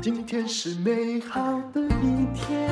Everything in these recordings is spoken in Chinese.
今天是美好的一天。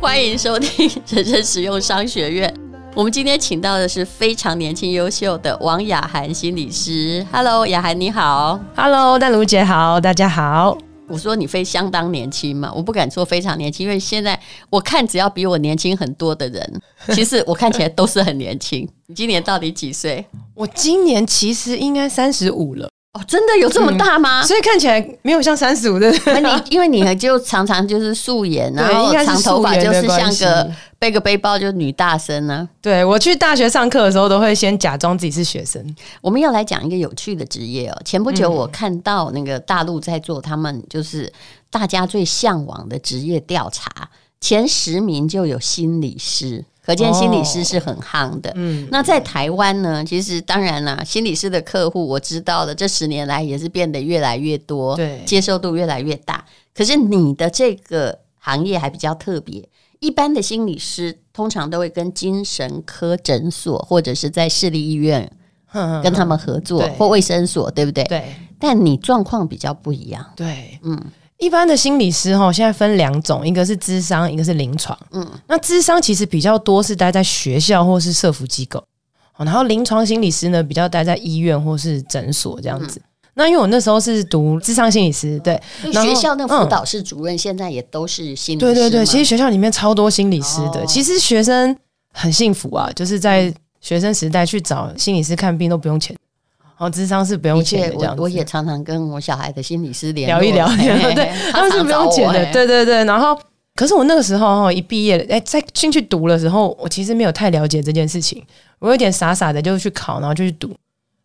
欢迎收听人生实用商学院。我们今天请到的是非常年轻优秀的王雅涵心理师。Hello，雅涵你好。Hello，淡如姐好，大家好。我说你非相当年轻嘛，我不敢说非常年轻，因为现在我看只要比我年轻很多的人，其实我看起来都是很年轻。你今年到底几岁？我今年其实应该三十五了。哦，真的有这么大吗？嗯、所以看起来没有像三十五的。你因为你 就常常就是素颜，然后长头发就是像个背个背包就是女大生呢、啊。对，我去大学上课的时候，都会先假装自己是学生。我们要来讲一个有趣的职业哦。前不久我看到那个大陆在做他们就是大家最向往的职业调查，前十名就有心理师。可见心理师是很夯的。嗯，那在台湾呢？其实当然啦，心理师的客户我知道的，这十年来也是变得越来越多，对，接受度越来越大。可是你的这个行业还比较特别，一般的心理师通常都会跟精神科诊所或者是在市立医院跟他们合作，或卫生所，对不对？对。但你状况比较不一样，对，嗯。一般的心理师哈，现在分两种，一个是智商，一个是临床。嗯，那智商其实比较多是待在学校或是社福机构，然后临床心理师呢比较待在医院或是诊所这样子。嗯、那因为我那时候是读智商心理师，对，学校那辅导室主任现在也都是心理师。对对对，其实学校里面超多心理师的，哦、其实学生很幸福啊，就是在学生时代去找心理师看病都不用钱。哦，智商是不用钱的这样。我我也常常跟我小孩的心理师聊一聊，对，他们是不用钱的，对对对。然后，可是我那个时候哈，一毕业，哎，在进去读的时候，我其实没有太了解这件事情，我有点傻傻的就去考，然后就去读。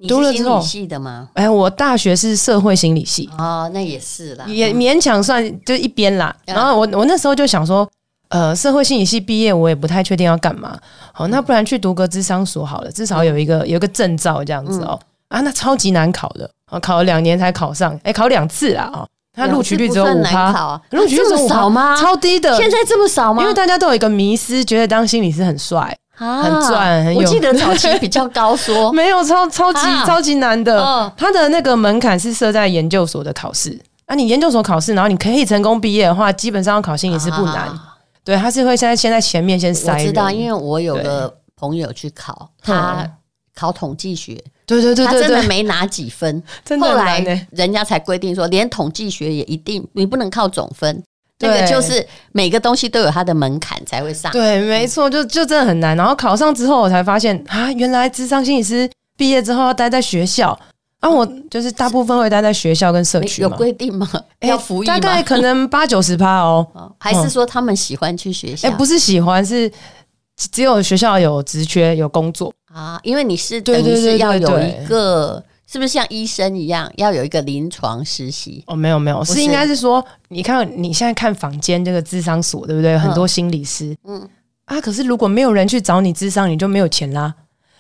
读了之后，系的吗？哎，我大学是社会心理系。哦，那也是啦，也勉强算就一边啦。然后我我那时候就想说，呃，社会心理系毕业，我也不太确定要干嘛。好，那不然去读个智商所好了，至少有一个有一个证照这样子哦。啊，那超级难考的，考了两年才考上，哎、欸，考两次啦啊！他录取率只有五趴，录取率这么少吗？超低的，现在这么少吗？因为大家都有一个迷思，觉得当心理师很帅、啊、很赚、很有。我记得早期比较高说，说 没有超超级、啊、超级难的，他的那个门槛是设在研究所的考试啊。你研究所考试，然后你可以成功毕业的话，基本上要考心理师不难。啊、对，他是会现在先在前面先筛。我知道，因为我有个朋友去考，他考统计学。对对对，他真的没拿几分，后来人家才规定说，连统计学也一定你不能靠总分，那个就是每个东西都有它的门槛才会上。对，没错，就就真的很难。然后考上之后，我才发现啊，原来智商心理师毕业之后要待在学校啊，我就是大部分会待在学校跟社区。有规定吗？要服役吗？大概可能八九十趴哦，还是说他们喜欢去学校？哎，不是喜欢，是只有学校有职缺有工作。啊，因为你是等于是要有一个，是不是像医生一样要有一个临床实习？哦，没有没有，是应该是说，你看你现在看坊间这个智商所，对不对？很多心理师，嗯啊，可是如果没有人去找你智商，你就没有钱啦。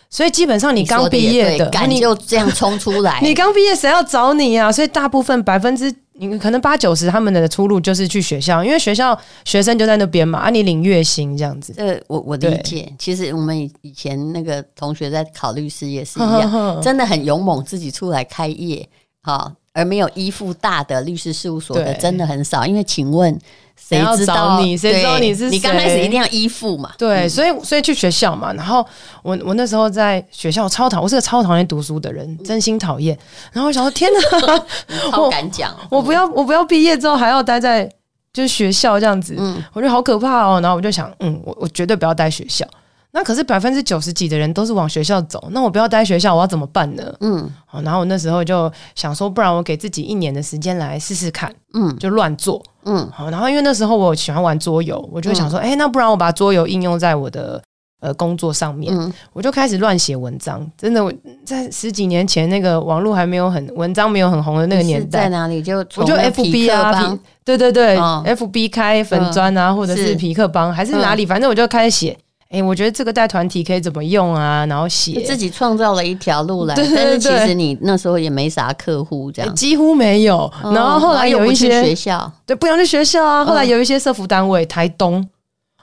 所以基本上你刚毕业的，你就这样冲出来，你刚毕业谁要找你啊？所以大部分百分之。你可能八九十他们的出路就是去学校，因为学校学生就在那边嘛，啊，你领月薪这样子。呃，我我理解。其实我们以以前那个同学在考律师也是一样，呵呵呵真的很勇猛，自己出来开业，哈，而没有依附大的律师事务所的真的很少。因为请问。谁知道你？谁知道你是谁？你刚开始一定要依附嘛。对，所以所以去学校嘛。然后我我那时候在学校超讨，我是个超讨厌读书的人，真心讨厌。然后我想说，天哪，好敢讲，我不要我不要毕业之后还要待在就是学校这样子，嗯，我觉得好可怕哦。然后我就想，嗯，我我绝对不要待学校。那可是百分之九十几的人都是往学校走，那我不要待学校，我要怎么办呢？嗯，好，然后我那时候就想说，不然我给自己一年的时间来试试看，嗯，就乱做，嗯，好，然后因为那时候我喜欢玩桌游，我就想说，哎、嗯欸，那不然我把桌游应用在我的呃工作上面，嗯、我就开始乱写文章。真的，我在十几年前那个网络还没有很文章没有很红的那个年代，在哪里？就我就 FB 啊，对对对、哦、，FB 开粉砖啊，嗯、或者是皮克帮还是哪里，嗯、反正我就开始写。哎、欸，我觉得这个带团体可以怎么用啊？然后写自己创造了一条路来，对对对，但是其实你那时候也没啥客户，这样、欸、几乎没有。然后后来有一些、哦、学校，对，不想去学校啊。后来有一些社福单位，台东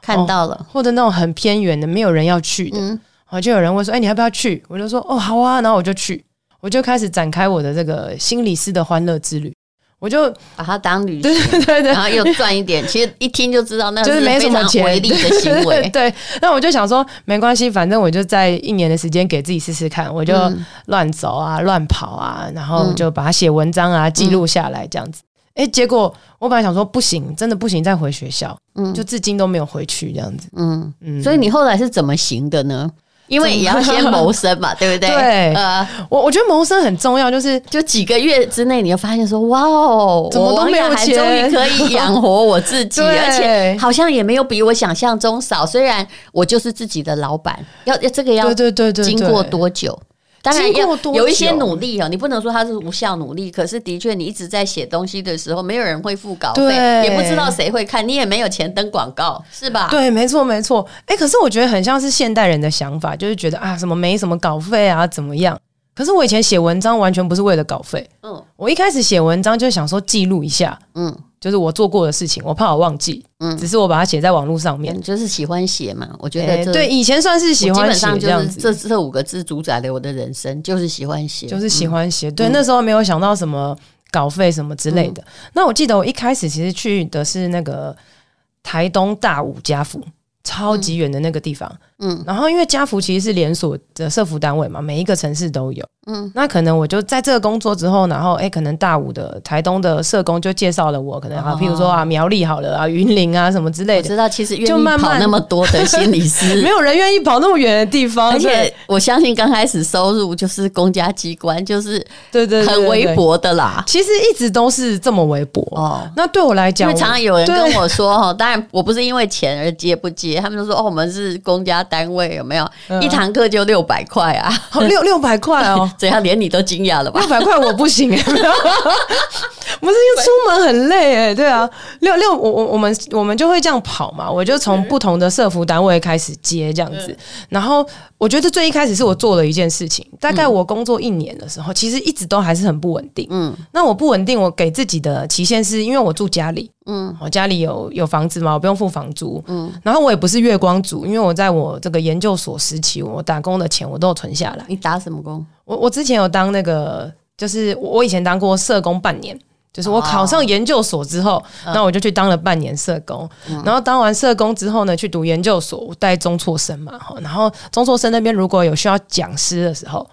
看到了、哦，或者那种很偏远的，没有人要去的，然后、嗯、就有人问说：“哎、欸，你要不要去？”我就说：“哦，好啊。”然后我就去。我就开始展开我的这个心理师的欢乐之旅。我就把它当旅行，对对对，然后又赚一点。其实一听就知道，那就是没什么钱，违例的行为。对，那我就想说，没关系，反正我就在一年的时间给自己试试看，我就乱走啊，乱跑啊，然后就把它写文章啊，记录下来这样子。哎，结果我本来想说不行，真的不行，再回学校，嗯，就至今都没有回去这样子。嗯嗯，所以你后来是怎么行的呢？因为也要先谋生嘛，对不对？对，呃，我我觉得谋生很重要，就是就几个月之内，你就发现说，哇哦，怎么都没有钱，终于可以养活我自己，而且好像也没有比我想象中少。虽然我就是自己的老板，要要这个要对对对对，经过多久？当然要有一些努力哦，你不能说他是无效努力。可是的确，你一直在写东西的时候，没有人会付稿费，也不知道谁会看，你也没有钱登广告，是吧？对，没错，没错。哎，可是我觉得很像是现代人的想法，就是觉得啊，什么没什么稿费啊，怎么样？可是我以前写文章完全不是为了稿费，嗯，我一开始写文章就想说记录一下，嗯。就是我做过的事情，我怕我忘记，嗯，只是我把它写在网络上面，就是喜欢写嘛。我觉得对，以前算是喜欢写，基本上就是这这五个字主宰了我的人生，就是喜欢写，就是喜欢写。对，那时候没有想到什么稿费什么之类的。那我记得我一开始其实去的是那个台东大武家府。超级远的那个地方，嗯，然后因为家福其实是连锁的社福单位嘛，每一个城市都有，嗯，那可能我就在这个工作之后，然后哎，可能大五的台东的社工就介绍了我，可能啊，譬如说啊苗栗好了啊云林啊什么之类的，我知道其实就慢慢跑那么多的心理师，没有人愿意跑那么远的地方，而且我相信刚开始收入就是公家机关，就是对对很微薄的啦，其实一直都是这么微薄。哦。那对我来讲，因为常常有人跟我说哈，当然我不是因为钱而接不接。他们就说：“哦，我们是公家单位，有没有？嗯、一堂课就六百块啊？六六百块哦，怎样？连你都惊讶了吧？六百块我不行哎，不是因为出门很累哎，对啊，六六我我我们我们就会这样跑嘛，我就从不同的社服单位开始接这样子，嗯、然后我觉得最一开始是我做了一件事情，大概我工作一年的时候，其实一直都还是很不稳定。嗯，那我不稳定，我给自己的期限是因为我住家里。”嗯，我家里有有房子嘛，我不用付房租。嗯，然后我也不是月光族，因为我在我这个研究所时期，我打工的钱我都有存下来。你打什么工？我我之前有当那个，就是我以前当过社工半年，就是我考上研究所之后，那、哦、我就去当了半年社工。嗯、然后当完社工之后呢，去读研究所，我带中辍生嘛，然后中辍生那边如果有需要讲师的时候。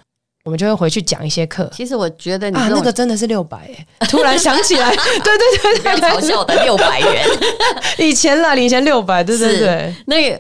我们就会回去讲一些课。其实我觉得你啊，那个真的是六百哎！突然想起来，对对对对，嘲笑的六百元，以前啦，以前六百，对对对。那个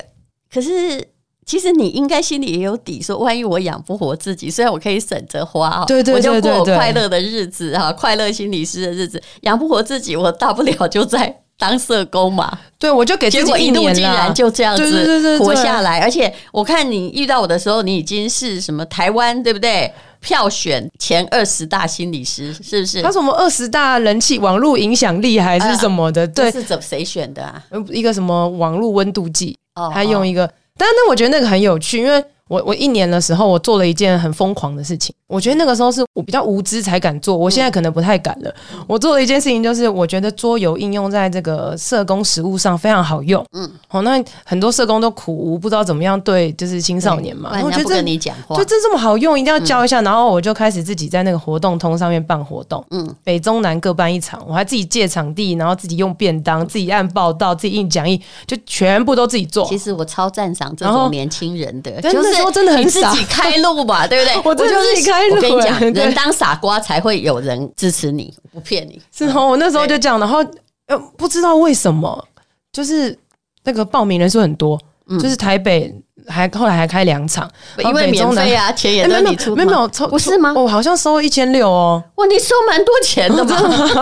可是，其实你应该心里也有底，说万一我养不活自己，虽然我可以省着花，对对对，我就过我快乐的日子哈，快乐心理师的日子，养不活自己，我大不了就在。当社工嘛，对，我就给自己一年，结果一路竟然就这样子活下来。而且我看你遇到我的时候，你已经是什么台湾对不对？票选前二十大心理师是不是？他什么二十大人气网络影响力还是什么的？呃、对，是怎谁选的啊？一个什么网络温度计？哦，他用一个，但那我觉得那个很有趣，因为。我我一年的时候，我做了一件很疯狂的事情。我觉得那个时候是我比较无知才敢做，我现在可能不太敢了。我做了一件事情，就是我觉得桌游应用在这个社工实务上非常好用。嗯，好，那很多社工都苦无，不知道怎么样对，就是青少年嘛。我觉得跟你讲话，就这这么好用，一定要教一下。然后我就开始自己在那个活动通上面办活动。嗯，北中南各办一场，我还自己借场地，然后自己用便当，自己按报道，自己印讲义，就全部都自己做。其实我超赞赏这种年轻人的，就是。说真的很傻，自己开路吧，对不对？我就是自己开路。我跟你讲，人当傻瓜才会有人支持你，不骗你。是哦，我那时候就讲，然后呃，不知道为什么，就是那个报名人数很多，就是台北还后来还开两场，因为免费啊，钱也都你出，没有没有抽，不是吗？我好像收一千六哦，哇，你收蛮多钱的嘛？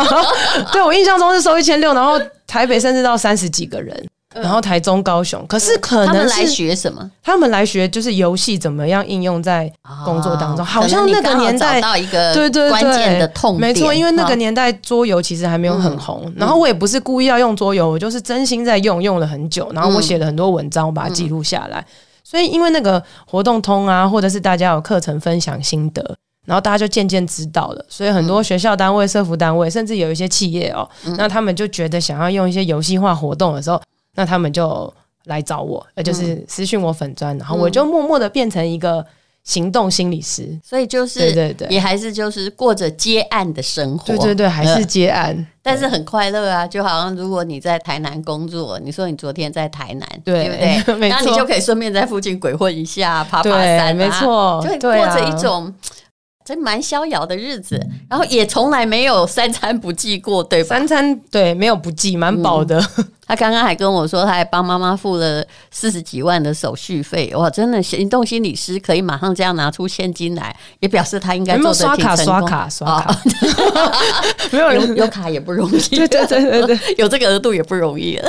对，我印象中是收一千六，然后台北甚至到三十几个人。然后台中、高雄，可是可能是他们来学什么？他们来学就是游戏怎么样应用在工作当中。好像那个年代到一个对对关键的痛点，没错，因为那个年代桌游其实还没有很红。然后我也不是故意要用桌游，我就是真心在用，用了很久。然后我写了很多文章，我把它记录下来。所以因为那个活动通啊，或者是大家有课程分享心得，然后大家就渐渐知道了。所以很多学校单位、社服单位，甚至有一些企业哦，那他们就觉得想要用一些游戏化活动的时候。那他们就来找我，呃，就是私讯我粉砖，然后我就默默的变成一个行动心理师，所以就是对对对，也还是就是过着接案的生活，对对对，还是接案，呃、但是很快乐啊，就好像如果你在台南工作，你说你昨天在台南，对，对不对？那你就可以顺便在附近鬼混一下，爬爬山、啊，没错，就过着一种。真蛮逍遥的日子，然后也从来没有三餐不继过，对吧？三餐对，没有不继，蛮饱的。嗯、他刚刚还跟我说，他还帮妈妈付了四十几万的手续费。哇，真的行动心理师可以马上这样拿出现金来，也表示他应该做得挺成功。刷卡刷卡刷卡，没有有有卡也不容易。对对对对对，有这个额度也不容易。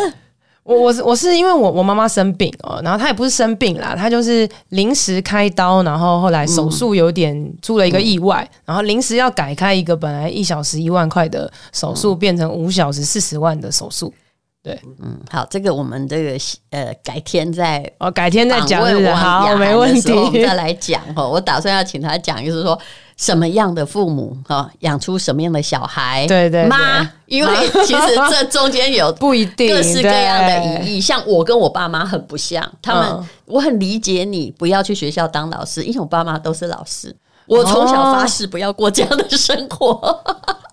我我是我是因为我我妈妈生病哦，然后她也不是生病啦，她就是临时开刀，然后后来手术有点出了一个意外，嗯、然后临时要改开一个本来一小时一万块的手术，变成五小时四十万的手术。对，嗯，好，这个我们这个呃改天再哦改天再讲，好，没问题，我们再来讲哈。我打算要请他讲，就是说。什么样的父母哈，养出什么样的小孩？对对，妈，因为 其实这中间有 不一定各式各样的意义。像我跟我爸妈很不像，他们我很理解你不要去学校当老师，因为我爸妈都是老师。我从小发誓不要过这样的生活，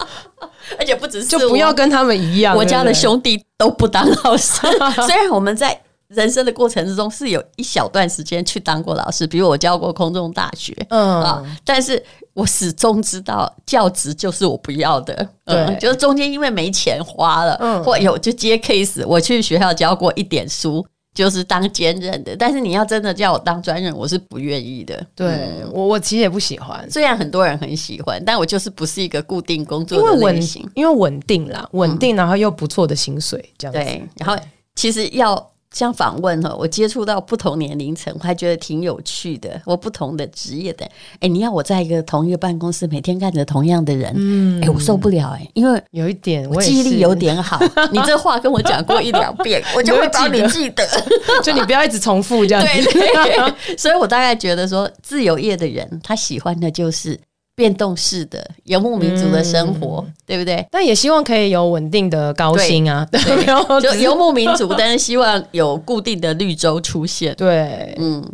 而且不只是就不要跟他们一样。我家的兄弟都不当老师，虽然我们在。人生的过程之中是有一小段时间去当过老师，比如我教过空中大学，嗯啊，但是我始终知道教职就是我不要的，对，嗯、就是中间因为没钱花了，嗯，或有就接 case，我去学校教过一点书，就是当兼任的，但是你要真的叫我当专任，我是不愿意的，对、嗯、我我其实也不喜欢，虽然很多人很喜欢，但我就是不是一个固定工作的类型，因为稳定啦，稳定，然后又不错的薪水，这样子，对，然后其实要。像访问哈，我接触到不同年龄层，我还觉得挺有趣的。我不同的职业的，哎，你要我在一个同一个办公室，每天看着同样的人，嗯，哎，我受不了哎，因为有一点，我记忆力有点好。你这话跟我讲过一两遍，我就会帮你记得。就你不要一直重复这样子。对对。所以我大概觉得说，自由业的人他喜欢的就是。变动式的游牧民族的生活，嗯、对不对？但也希望可以有稳定的高薪啊，对，对就游牧民族，但是希望有固定的绿洲出现。对，嗯。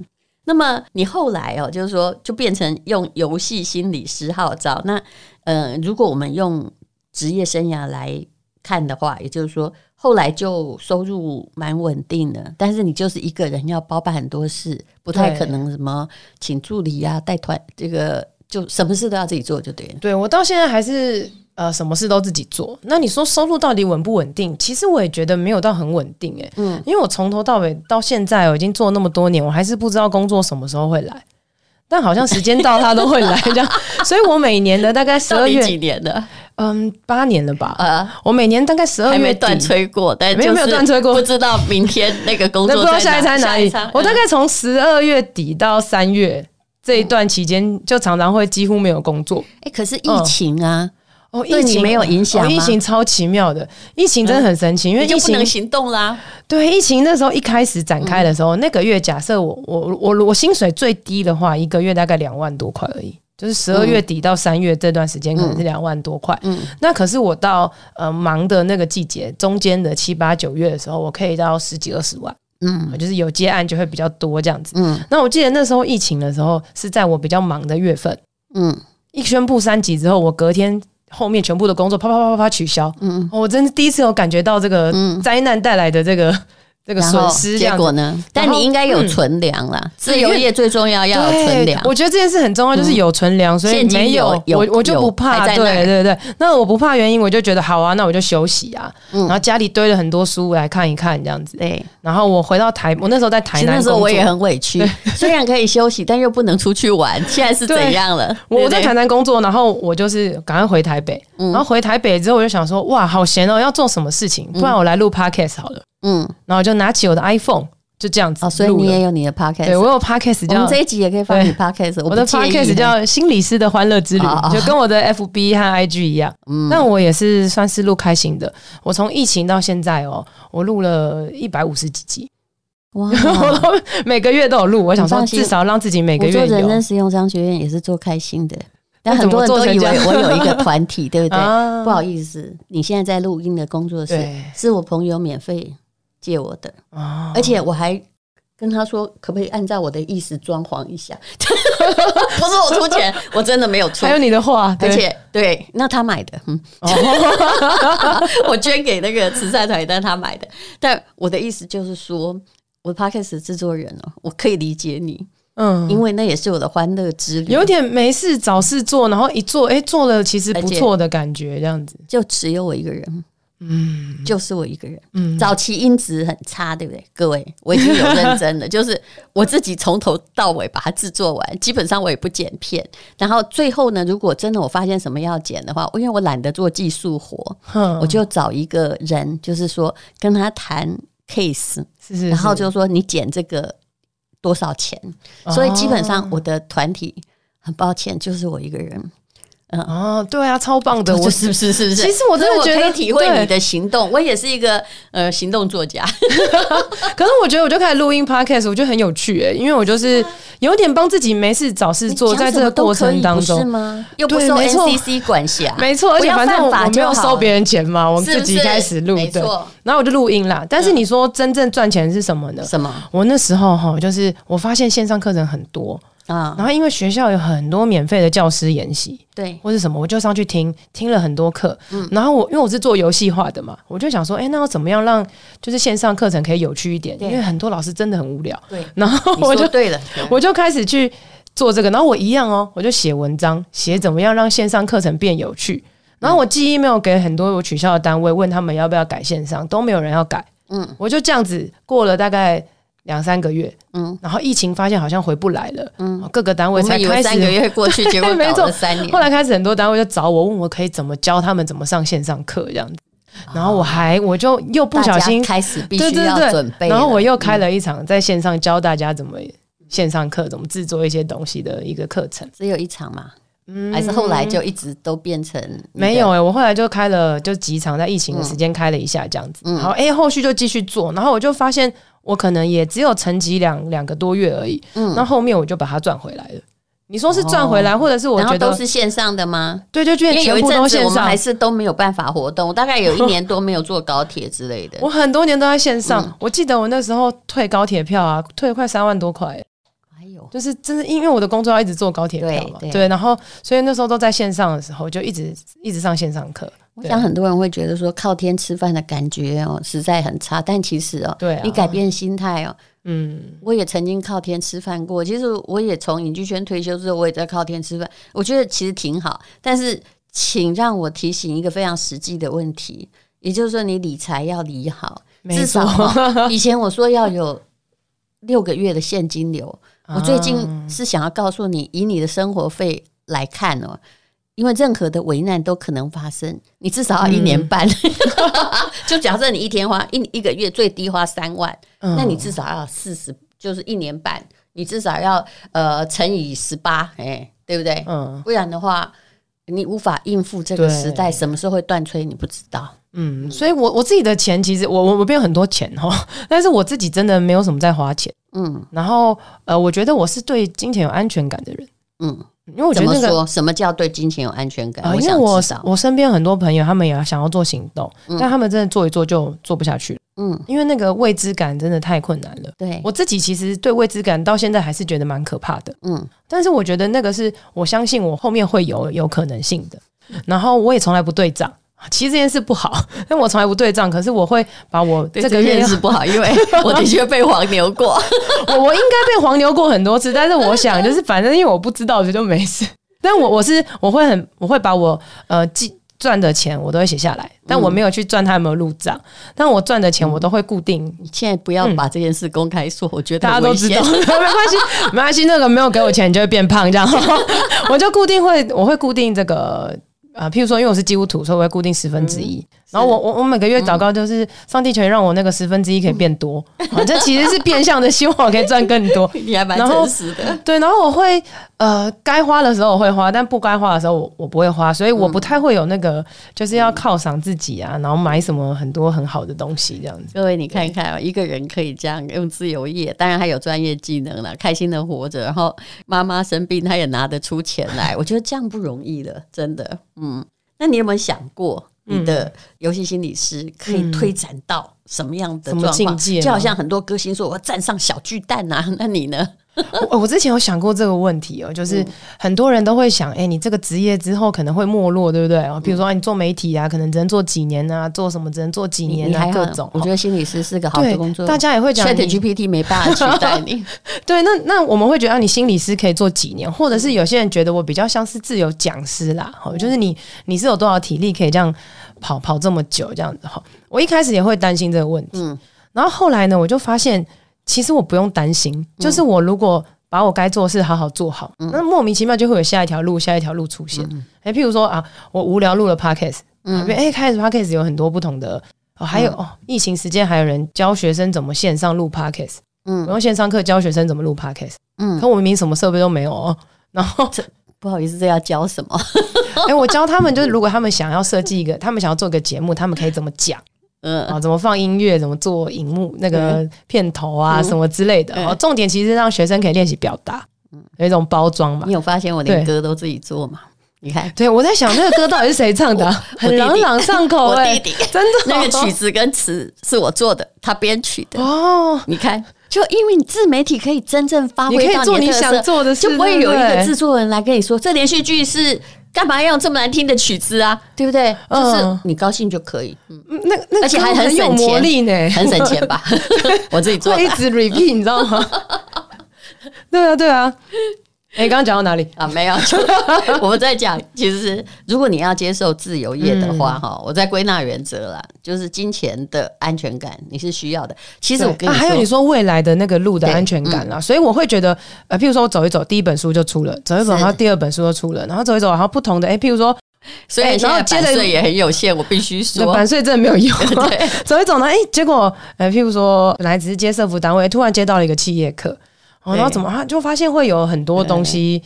那么你后来哦，就是说，就变成用游戏心理师号召。那呃，如果我们用职业生涯来看的话，也就是说，后来就收入蛮稳定的，但是你就是一个人要包办很多事，不太可能什么请助理呀、啊、带团这个。就什么事都要自己做，就对了。对，我到现在还是呃，什么事都自己做。那你说收入到底稳不稳定？其实我也觉得没有到很稳定诶。嗯，因为我从头到尾到现在，我已经做那么多年，我还是不知道工作什么时候会来。但好像时间到，他都会来这样。所以我每年的大概十二月几年的，嗯，八年了吧？呃，我每年大概十二月还没断吹过，但没有没有断吹过，不知道明天那个工作 不知道下一餐哪里。我大概从十二月底到三月。这一段期间就常常会几乎没有工作，哎，可是疫情啊，哦，疫情没有影响，疫情超奇妙的，疫情真的很神奇，因为疫情不能行动啦。对，疫情那时候一开始展开的时候，那个月假设我我我我薪水最低的话，一个月大概两万多块而已，就是十二月底到三月这段时间可能是两万多块。嗯，那可是我到呃忙的那个季节中间的七八九月的时候，我可以到十几二十万。嗯，就是有接案就会比较多这样子。嗯，那我记得那时候疫情的时候是在我比较忙的月份。嗯，一宣布三级之后，我隔天后面全部的工作啪啪啪啪啪取消。嗯，我真是第一次有感觉到这个灾难带来的这个。这个损失结果呢？但你应该有存粮啦。嗯、自由业最重要要有存粮。我觉得这件事很重要，就是有存粮，嗯、所以没有，有我我就不怕。对对对，那我不怕原因，我就觉得好啊，那我就休息啊。嗯、然后家里堆了很多书来看一看，这样子。对。然后我回到台，我那时候在台南，那时候我也很委屈。对 虽然可以休息，但又不能出去玩。现在是怎样了？我在台南工作，然后我就是赶快回台北。嗯、然后回台北之后，我就想说，哇，好闲哦，要做什么事情？不然我来录 Podcast 好了。嗯，然后就拿起我的 iPhone，就这样子。哦，所以你也有你的 Podcast？对，我有 Podcast，叫我们这一集也可以放你 Podcast。我的 Podcast 叫心理师的欢乐之旅，就跟我的 FB 和 IG 一样。嗯，但我也是算是录开心的。我从疫情到现在哦，我录了一百五十几集。哇，我都每个月都有录。我想说，至少让自己每个月有。人生实用商学院也是做开心的，但很多人都以为我有一个 团体，对不对？不好意思，你现在在录音的工作室是我朋友免费。借我的，而且我还跟他说，可不可以按照我的意思装潢一下？不是我出钱，我真的没有出。还有你的话，而且对，那他买的，嗯，哦、我捐给那个慈善团，但他买的。但我的意思就是说，我的 Podcast 制作人哦，我可以理解你，嗯，因为那也是我的欢乐之旅。有点没事找事做，然后一做，哎，做了其实不错的感觉，这样子，就只有我一个人。嗯，就是我一个人。嗯，早期音质很差，对不对？各位，我已经有认真了，就是我自己从头到尾把它制作完，基本上我也不剪片。然后最后呢，如果真的我发现什么要剪的话，因为我懒得做技术活，嗯，我就找一个人，就是说跟他谈 case，是是是，然后就说你剪这个多少钱？所以基本上我的团体很抱歉，就是我一个人。哦，对啊，超棒的，我是不是是不是？其实我真的觉得可以体会你的行动，我也是一个呃行动作家。可是我觉得我就开始录音 podcast，我觉得很有趣哎，因为我就是有点帮自己没事找事做，在这个过程当中是吗？又不受 NCC 管辖，没错，而且反正我没有收别人钱嘛，我们自己开始录，的，然后我就录音啦。但是你说真正赚钱是什么呢？什么？我那时候哈，就是我发现线上课程很多。啊，然后因为学校有很多免费的教师研习，对，或是什么，我就上去听听了很多课。嗯，然后我因为我是做游戏化的嘛，我就想说，哎，那要怎么样让就是线上课程可以有趣一点？因为很多老师真的很无聊。对，然后我就对了，我就开始去做这个。然后我一样哦，我就写文章，写怎么样让线上课程变有趣。然后我寄 email 给很多我取消的单位，问他们要不要改线上，都没有人要改。嗯，我就这样子过了大概。两三个月，嗯，然后疫情发现好像回不来了，嗯，各个单位才开始三个月过去，结果 搞了三年。后来开始很多单位就找我，问我可以怎么教他们怎么上线上课这样子，然后我还我就又不小心开始必须要准备，然后我又开了一场在线上教大家怎么线上课怎么制作一些东西的一个课程，只有一场嘛，嗯，还是后来就一直都变成没有哎，我后来就开了就几场，在疫情的时间开了一下这样子，然后哎后续就继续做，然后我就发现。我可能也只有沉寂两两个多月而已，嗯，那后面我就把它赚回来了。你说是赚回来，哦、或者是我觉得都是线上的吗？对，就觉得全部都线上，我们还是都没有办法活动。我大概有一 年多没有坐高铁之类的。我很多年都在线上，嗯、我记得我那时候退高铁票啊，退了快三万多块。还有，就是真的，因为我的工作要一直坐高铁票嘛，对，对，然后所以那时候都在线上的时候，就一直一直上线上课。我想很多人会觉得说靠天吃饭的感觉哦，实在很差。但其实哦，对、啊，你改变心态哦，嗯，我也曾经靠天吃饭过。其实我也从影剧圈退休之后，我也在靠天吃饭。我觉得其实挺好。但是，请让我提醒一个非常实际的问题，也就是说，你理财要理好，至少 以前我说要有六个月的现金流，我最近是想要告诉你，以你的生活费来看哦。因为任何的危难都可能发生，你至少要一年半。嗯、就假设你一天花一一个月最低花三万，嗯、那你至少要四十，就是一年半，你至少要呃乘以十八，哎，对不对？嗯，不然的话，你无法应付这个时代，什么时候会断炊，你不知道。嗯，所以我我自己的钱其实我我我没有很多钱哈，但是我自己真的没有什么在花钱。嗯，然后呃，我觉得我是对金钱有安全感的人。嗯。因为我觉得、那个、怎么说什么叫对金钱有安全感？呃、因为我我身边很多朋友，他们也想要做行动，嗯、但他们真的做一做就做不下去。嗯，因为那个未知感真的太困难了。对，我自己其实对未知感到现在还是觉得蛮可怕的。嗯，但是我觉得那个是我相信我后面会有有可能性的。然后我也从来不对账。其实这件事不好，但我从来不对账。可是我会把我这个月是不好，因为我的确被黄牛过。我我应该被黄牛过很多次，但是我想就是反正因为我不知道，就就没事。但我我是我会很我会把我呃记赚的钱我都会写下来，但我没有去赚他有没有入账。但我赚的钱我都会固定。你现在不要把这件事公开说，我觉得大家都知道，没关系，没关系。那个没有给我钱，你就会变胖这样。我就固定会我会固定这个。啊，譬如说，因为我是基督徒，所以我会固定十分之一。然后我我我每个月祷告，就是上帝求让我那个十分之一可以变多。反正其实是变相的，希望我可以赚更多。你还蛮诚实的。对，然后我会呃，该花的时候我会花，但不该花的时候我我不会花，所以我不太会有那个就是要犒赏自己啊，然后买什么很多很好的东西这样子。各位，你看一看啊，一个人可以这样用自由业，当然还有专业技能了，开心的活着。然后妈妈生病，他也拿得出钱来，我觉得这样不容易的，真的。嗯，那你有没有想过，你的游戏心理师可以推展到什么样的状况？就好像很多歌星说我要站上小巨蛋啊，那你呢？我我之前有想过这个问题哦，就是很多人都会想，哎，你这个职业之后可能会没落，对不对？比如说啊你做媒体啊，可能只能做几年啊，做什么只能做几年啊，各种。我觉得心理师是个好的工作，大家也会讲，ChatGPT 没办法取代你。对，那那我们会觉得你心理师可以做几年，或者是有些人觉得我比较像是自由讲师啦，就是你你是有多少体力可以这样跑跑这么久这样子哈？我一开始也会担心这个问题，嗯，然后后来呢，我就发现。其实我不用担心，就是我如果把我该做的事好好做好，嗯、那莫名其妙就会有下一条路，下一条路出现。哎、嗯，譬如说啊，我无聊录了 podcast，嗯，哎，开始 podcast 有很多不同的，哦，还有、嗯、哦，疫情时间还有人教学生怎么线上录 podcast，嗯，我用线上课教学生怎么录 podcast，嗯，可我明明什么设备都没有哦，然后这不好意思，这要教什么？哎，我教他们就是，如果他们想要设计一个，他们想要做个节目，他们可以怎么讲？嗯啊，怎么放音乐？怎么做荧幕那个片头啊？什么之类的？哦，重点其实让学生可以练习表达，嗯，有一种包装嘛。你有发现我连歌都自己做吗？你看，对我在想那个歌到底是谁唱的？很朗朗上口，我弟弟真的那个曲子跟词是我做的，他编曲的哦。你看，就因为你自媒体可以真正发挥到做你想做的事，就不会有一个制作人来跟你说这连续剧是。干嘛要用这么难听的曲子啊？对不对？就是你高兴就可以。嗯，那那而且还很省钱呢，很省钱吧？我自己做，一直 repeat，你知道吗？对啊，对啊。哎，刚刚讲到哪里啊？没有，我们在讲，其实是如果你要接受自由业的话，哈、嗯，我在归纳原则啦，就是金钱的安全感你是需要的。其实我跟你说、啊，还有你说未来的那个路的安全感啦，嗯、所以我会觉得，呃，譬如说我走一走，第一本书就出了，走一走，然后第二本书就出了，然后走一走，然后不同的，哎，譬如说，所以然后版税也很有限，我必须说，版税真的没有用。对，走一走呢，哎，结果，呃，譬如说本来只是接社福单位，突然接到了一个企业课。然后怎么？他就发现会有很多东西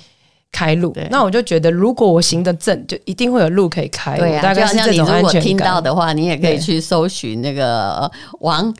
开路。那我就觉得，如果我行得正，就一定会有路可以开。对啊，大概是这种安全感。如果听到的话，你也可以去搜寻那个王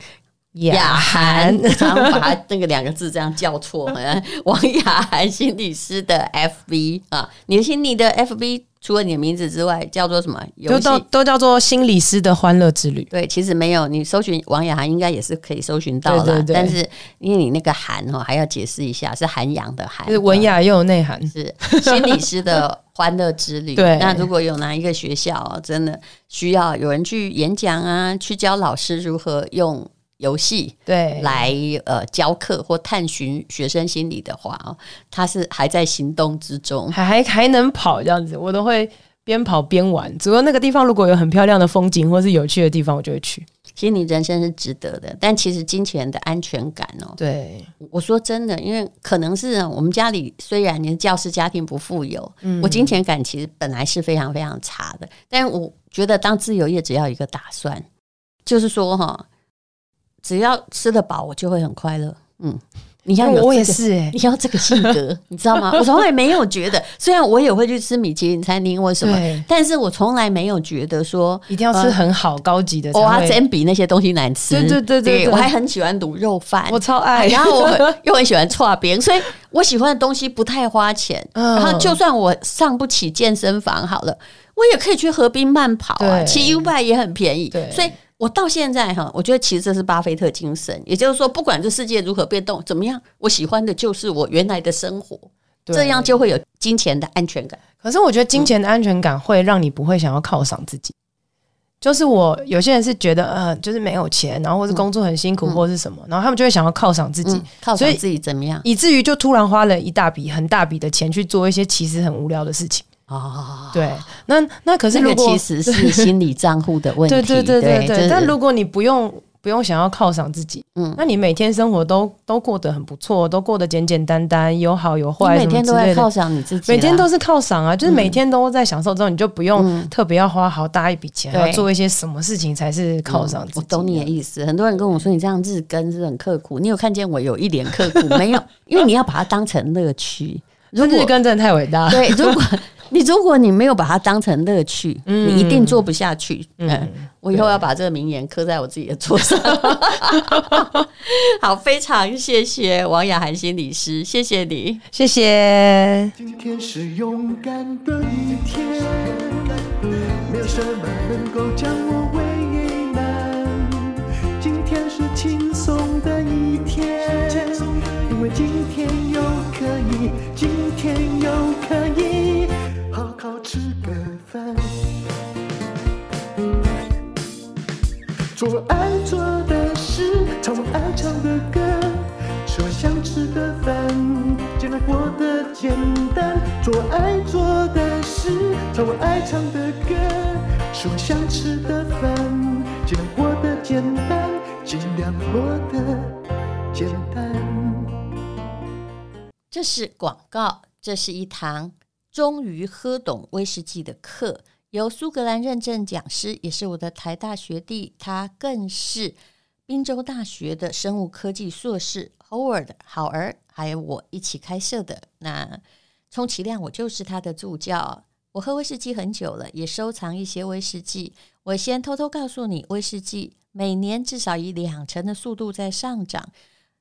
雅涵，常把那个两个字这样叫错。王雅涵心理师的 FB 啊，你的心理的 FB。除了你的名字之外，叫做什么？都都都叫做心理师的欢乐之旅。对，其实没有，你搜寻王雅涵应该也是可以搜寻到的。对对对，但是因为你那个涵哦，还要解释一下，是涵养的涵，是文雅又有内涵，是心理师的欢乐之旅。对，那如果有哪一个学校真的需要有人去演讲啊，去教老师如何用。游戏对来呃教课或探寻学生心理的话哦，他是还在行动之中，还还还能跑这样子，我都会边跑边玩。主要那个地方如果有很漂亮的风景或是有趣的地方，我就会去。其实你人生是值得的，但其实金钱的安全感哦，对，我说真的，因为可能是我们家里虽然你的教师家庭不富有，嗯，我金钱感其实本来是非常非常差的，但我觉得当自由业只要一个打算，就是说哈。只要吃得饱，我就会很快乐。嗯，你要我也是、欸，你要这个性格，你知道吗？我从来没有觉得，虽然我也会去吃米其林餐厅或什么，但是我从来没有觉得说一定要吃很好、呃、高级的。哇，真比那些东西难吃。对对对我还很喜欢卤肉饭，我超爱。然后我又很喜欢剉冰，所以我喜欢的东西不太花钱。嗯、然后就算我上不起健身房，好了，我也可以去河滨慢跑啊，骑 U bike 也很便宜。对，所以。我到现在哈，我觉得其实这是巴菲特精神，也就是说，不管这世界如何变动，怎么样，我喜欢的就是我原来的生活，这样就会有金钱的安全感。可是我觉得金钱的安全感会让你不会想要犒赏自己。嗯、就是我有些人是觉得，呃，就是没有钱，然后或是工作很辛苦，或是什么，嗯、然后他们就会想要犒赏自己，犒赏自己怎么样，以至于就突然花了一大笔很大笔的钱去做一些其实很无聊的事情。哦，对，那那可是如果其实是心理账户的问题，对对对对对。但如果你不用不用想要犒赏自己，嗯，那你每天生活都都过得很不错，都过得简简单单，有好有坏，每天都在犒赏你自己，每天都是犒赏啊，就是每天都在享受之后，你就不用特别要花好大一笔钱，要做一些什么事情才是犒赏自己。我懂你的意思，很多人跟我说你这样日更是很刻苦，你有看见我有一点刻苦没有？因为你要把它当成乐趣，如果日更真的太伟大了。对，如果。你如果你没有把它当成乐趣，嗯你一定做不下去。嗯，嗯我以后要把这个名言刻在我自己的桌上。好，非常谢谢王雅涵心理师，谢谢你，谢谢。今天是勇敢的一天，没有什么能够将我为难。今天是轻松的一天，因为今天做爱做的事，唱我爱唱的歌，吃我想吃的饭，尽量过得简单。做爱做的事，唱我爱唱的歌，吃我想吃的饭，尽量过得简单，尽量过得简单。这是广告，这是一堂终于喝懂威士忌的课，由苏格兰认证讲师，也是我的台大学弟，他更是宾州大学的生物科技硕士 Howard 好儿，还有我一起开设的。那充其量我就是他的助教。我喝威士忌很久了，也收藏一些威士忌。我先偷偷告诉你，威士忌每年至少以两成的速度在上涨。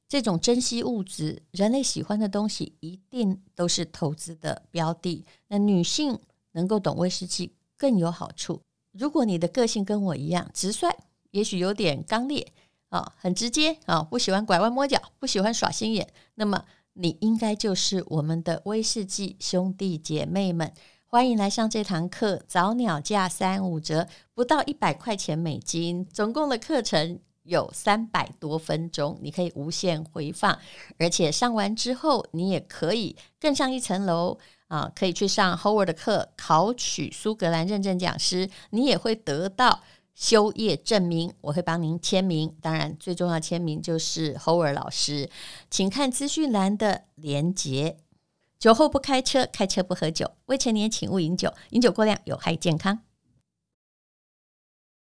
这种珍稀物质，人类喜欢的东西，一定都是投资的标的。那女性能够懂威士忌更有好处。如果你的个性跟我一样直率，也许有点刚烈啊，很直接啊，不喜欢拐弯抹角，不喜欢耍心眼，那么你应该就是我们的威士忌兄弟姐妹们。欢迎来上这堂课，早鸟价三五折，不到一百块钱美金，总共的课程。有三百多分钟，你可以无限回放，而且上完之后，你也可以更上一层楼啊！可以去上 Howard 的课，考取苏格兰认证讲师，你也会得到修业证明，我会帮您签名。当然，最重要签名就是 Howard 老师，请看资讯栏的连结。酒后不开车，开车不喝酒，未成年请勿饮酒，饮酒过量有害健康。